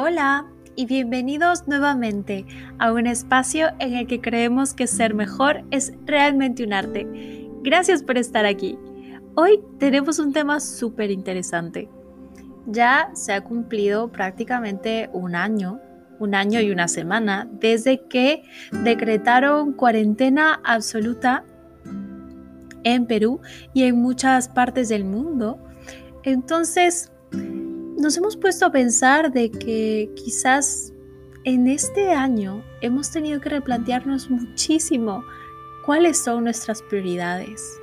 Hola y bienvenidos nuevamente a un espacio en el que creemos que ser mejor es realmente un arte. Gracias por estar aquí. Hoy tenemos un tema súper interesante. Ya se ha cumplido prácticamente un año, un año y una semana, desde que decretaron cuarentena absoluta en Perú y en muchas partes del mundo. Entonces, nos hemos puesto a pensar de que quizás en este año hemos tenido que replantearnos muchísimo cuáles son nuestras prioridades,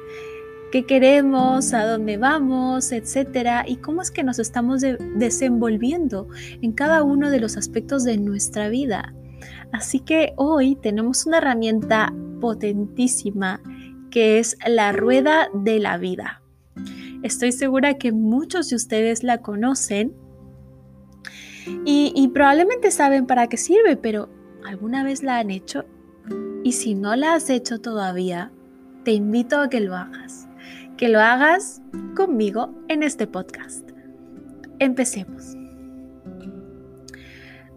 qué queremos, a dónde vamos, etcétera, y cómo es que nos estamos desenvolviendo en cada uno de los aspectos de nuestra vida. Así que hoy tenemos una herramienta potentísima que es la rueda de la vida. Estoy segura que muchos de ustedes la conocen y, probablemente saben para qué sirve, pero ¿alguna vez la han hecho? Y si no la has hecho todavía, te invito a que lo hagas. Que lo hagas conmigo en este podcast. Empecemos.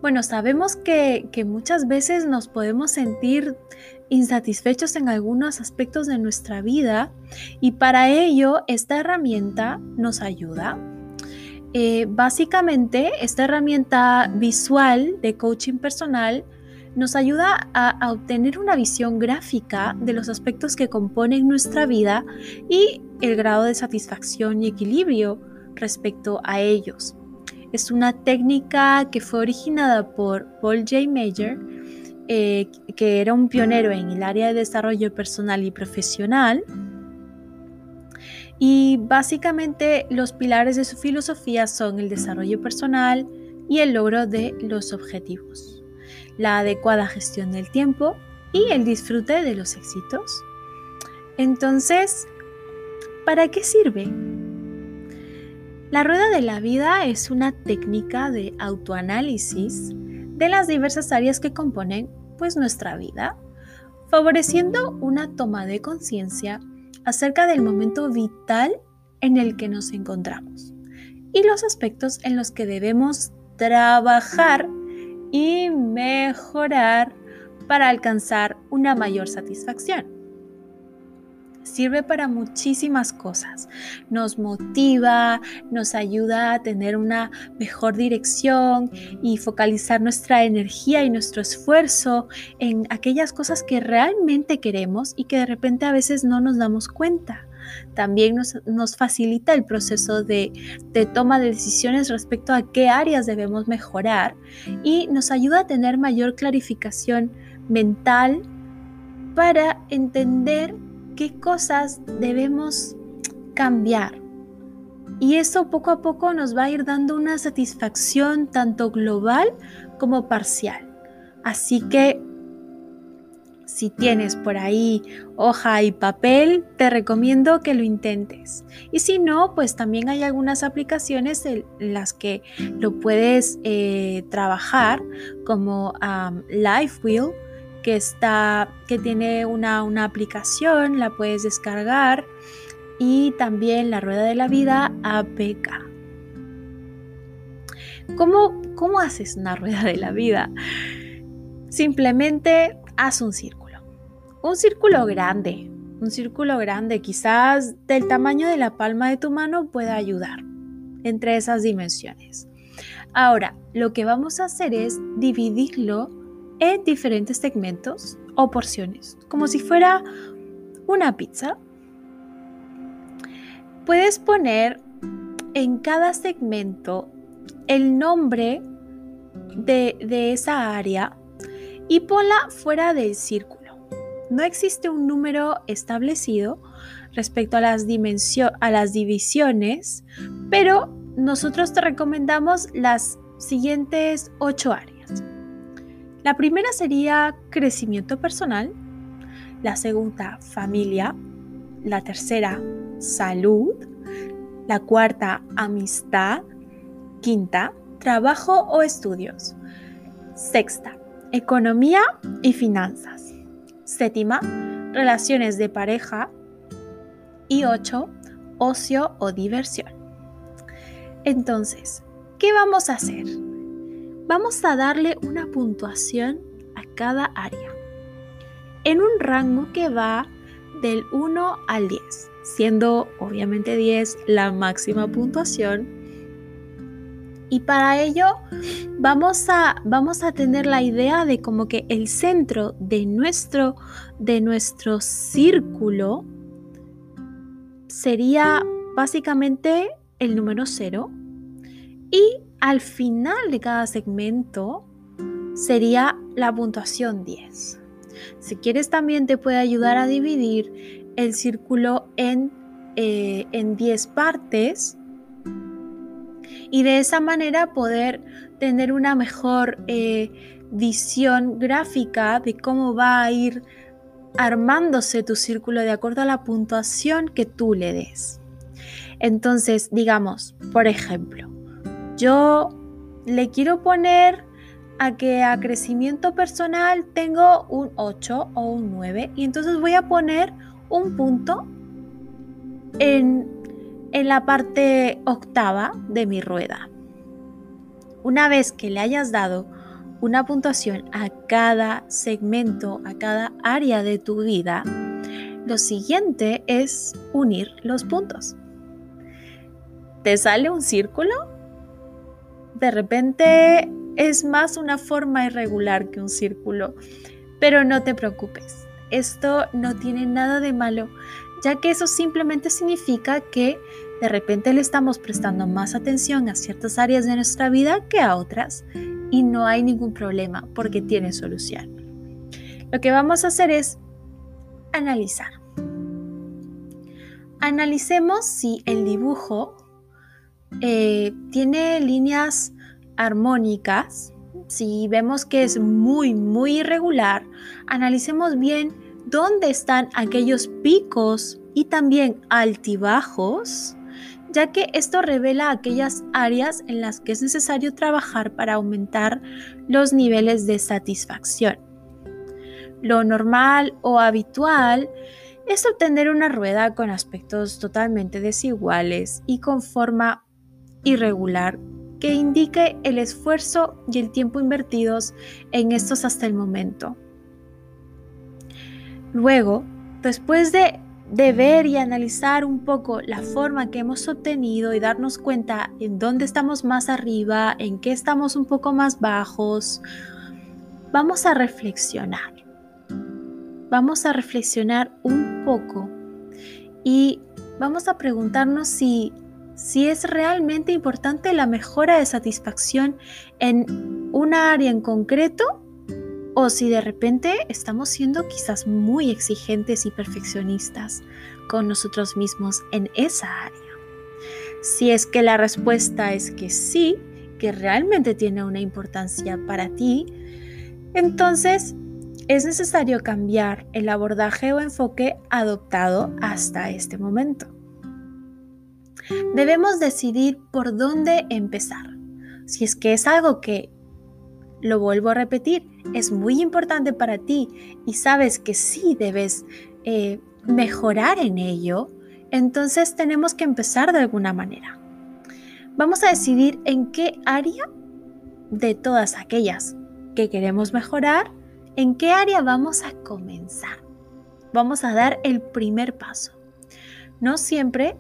Bueno, sabemos que, muchas veces nos podemos sentir insatisfechos en algunos aspectos de nuestra vida y para ello esta herramienta nos ayuda. Eh, básicamente, esta herramienta visual de coaching personal nos ayuda a, obtener una visión gráfica de los aspectos que componen nuestra vida y el grado de satisfacción y equilibrio respecto a ellos. Es una técnica que fue originada por Paul J. Mayer eh, que era un pionero en el área de desarrollo personal y profesional. Y básicamente los pilares de su filosofía son el desarrollo personal y el logro de los objetivos, la adecuada gestión del tiempo y el disfrute de los éxitos. Entonces, ¿para qué sirve? La rueda de la vida es una técnica de autoanálisis de las diversas áreas que componen pues nuestra vida, favoreciendo una toma de conciencia acerca del momento vital en el que nos encontramos y los aspectos en los que debemos trabajar y mejorar para alcanzar una mayor satisfacción sirve para muchísimas cosas. Nos motiva, nos ayuda a tener una mejor dirección y focalizar nuestra energía y nuestro esfuerzo en aquellas cosas que realmente queremos y que de repente a veces no nos damos cuenta. También nos, facilita el proceso de, de toma de decisiones respecto a qué áreas debemos mejorar y nos ayuda a tener mayor clarificación mental para entender qué cosas debemos cambiar. Y eso poco a poco nos va a ir dando una satisfacción tanto global como parcial. Así que si tienes por ahí hoja y papel, te recomiendo que lo intentes. Y si no, pues también hay algunas aplicaciones en las que lo puedes eh, trabajar, como um, LifeWheel que está, que tiene una, aplicación, la puedes descargar y también la rueda de la vida APK. ¿Cómo, ¿Cómo haces una rueda de la vida? Simplemente haz un círculo. Un círculo grande. Un círculo grande, quizás del tamaño de la palma de tu mano, pueda ayudar entre esas dimensiones. Ahora, lo que vamos a hacer es dividirlo en diferentes segmentos o porciones, como si fuera una pizza. Puedes poner en cada segmento el nombre de, esa área y ponla fuera del círculo. No existe un número establecido respecto a las, a las divisiones, pero nosotros te recomendamos las siguientes ocho áreas. La primera sería crecimiento personal, la segunda familia, la tercera salud, la cuarta amistad, quinta trabajo o estudios, sexta economía y finanzas, séptima relaciones de pareja y ocho ocio o diversión. Entonces, ¿qué vamos a hacer? Vamos a darle una puntuación a cada área en un rango que va del 1 al 10, siendo obviamente 10 la máxima puntuación. Y para ello vamos a, vamos a tener la idea de como que el centro de nuestro, de nuestro círculo sería básicamente el número 0 y al final de cada segmento sería la puntuación 10. Si quieres también te puede ayudar a dividir el círculo en, eh, en 10 partes y de esa manera poder tener una mejor eh, visión gráfica de cómo va a ir armándose tu círculo de acuerdo a la puntuación que tú le des. Entonces, digamos, por ejemplo, yo le quiero poner a que a crecimiento personal tengo un 8 o un 9 y entonces voy a poner un punto en, en la parte octava de mi rueda. Una vez que le hayas dado una puntuación a cada segmento, a cada área de tu vida, lo siguiente es unir los puntos. ¿Te sale un círculo? De repente es más una forma irregular que un círculo, pero no te preocupes, esto no tiene nada de malo, ya que eso simplemente significa que de repente le estamos prestando más atención a ciertas áreas de nuestra vida que a otras y no hay ningún problema porque tiene solución. Lo que vamos a hacer es analizar. Analicemos si el dibujo eh, tiene líneas armónicas. Si vemos que es muy, muy irregular, analicemos bien dónde están aquellos picos y también altibajos ya que esto revela aquellas áreas en las que es necesario trabajar para aumentar los niveles de satisfacción. Lo normal o habitual es obtener una rueda con aspectos totalmente desiguales y con forma irregular que indique el esfuerzo y el tiempo invertidos en estos hasta el momento. Luego, después de ver y analizar un poco la forma que hemos obtenido y darnos cuenta en dónde estamos más arriba, en qué estamos un poco más bajos, vamos a reflexionar. Vamos a reflexionar un poco y vamos a preguntarnos si, si es realmente importante la mejora de satisfacción en una área en concreto o si de repente estamos siendo quizás muy exigentes y perfeccionistas con nosotros mismos en esa área. Si es que la respuesta es que sí, que realmente tiene una importancia para ti, entonces es necesario cambiar el abordaje o enfoque adoptado hasta este momento. Debemos decidir por dónde empezar. Si es que es algo que lo vuelvo a repetir, es muy importante para ti y sabes que sí debes eh, mejorar en ello, entonces tenemos que empezar de alguna manera. Vamos a decidir en qué área de todas aquellas que queremos mejorar, en qué área vamos a comenzar. Vamos a dar el primer paso. No siempre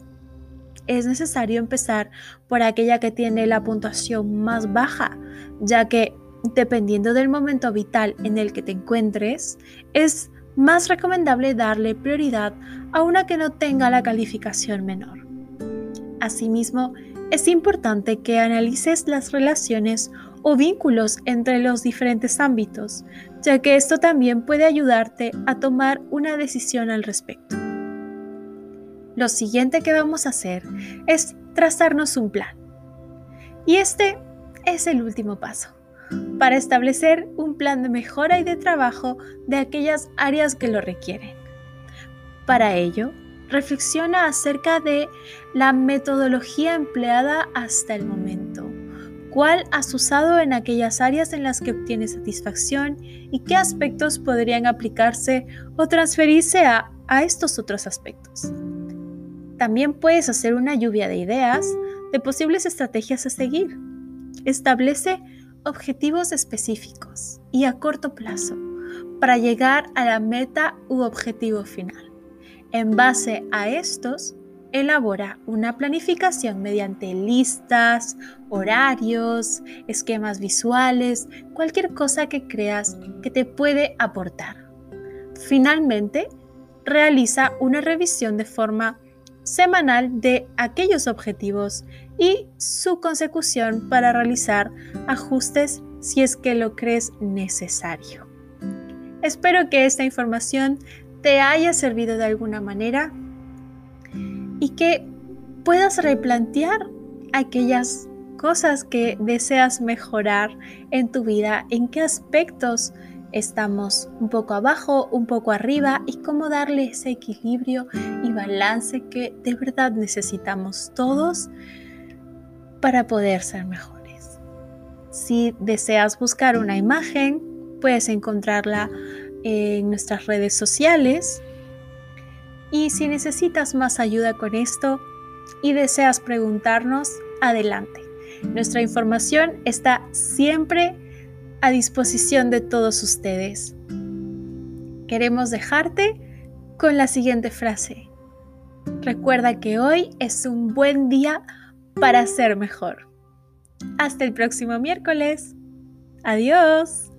es necesario empezar por aquella que tiene la puntuación más baja, ya que dependiendo del momento vital en el que te encuentres, es más recomendable darle prioridad a una que no tenga la calificación menor. Asimismo, es importante que analices las relaciones o vínculos entre los diferentes ámbitos, ya que esto también puede ayudarte a tomar una decisión al respecto. Lo siguiente que vamos a hacer es trazarnos un plan. Y este es el último paso para establecer un plan de mejora y de trabajo de aquellas áreas que lo requieren. Para ello, reflexiona acerca de la metodología empleada hasta el momento. ¿Cuál has usado en aquellas áreas en las que obtienes satisfacción y qué aspectos podrían aplicarse o transferirse a, estos otros aspectos? También puedes hacer una lluvia de ideas de posibles estrategias a seguir. Establece objetivos específicos y a corto plazo para llegar a la meta u objetivo final. En base a estos, elabora una planificación mediante listas, horarios, esquemas visuales, cualquier cosa que creas que te puede aportar. Finalmente, realiza una revisión de forma semanal de aquellos objetivos y su consecución para realizar ajustes si es que lo crees necesario. Espero que esta información te haya servido de alguna manera y que puedas replantear aquellas cosas que deseas mejorar en tu vida, en qué aspectos estamos un poco abajo, un poco arriba y cómo darle ese equilibrio y balance que de verdad necesitamos todos para poder ser mejores. Si deseas buscar una imagen, puedes encontrarla en nuestras redes sociales. Y si necesitas más ayuda con esto y deseas preguntarnos, adelante. Nuestra información está siempre a disposición de todos ustedes. Queremos dejarte con la siguiente frase. Recuerda que hoy es un buen día para ser mejor. Hasta el próximo miércoles. Adiós.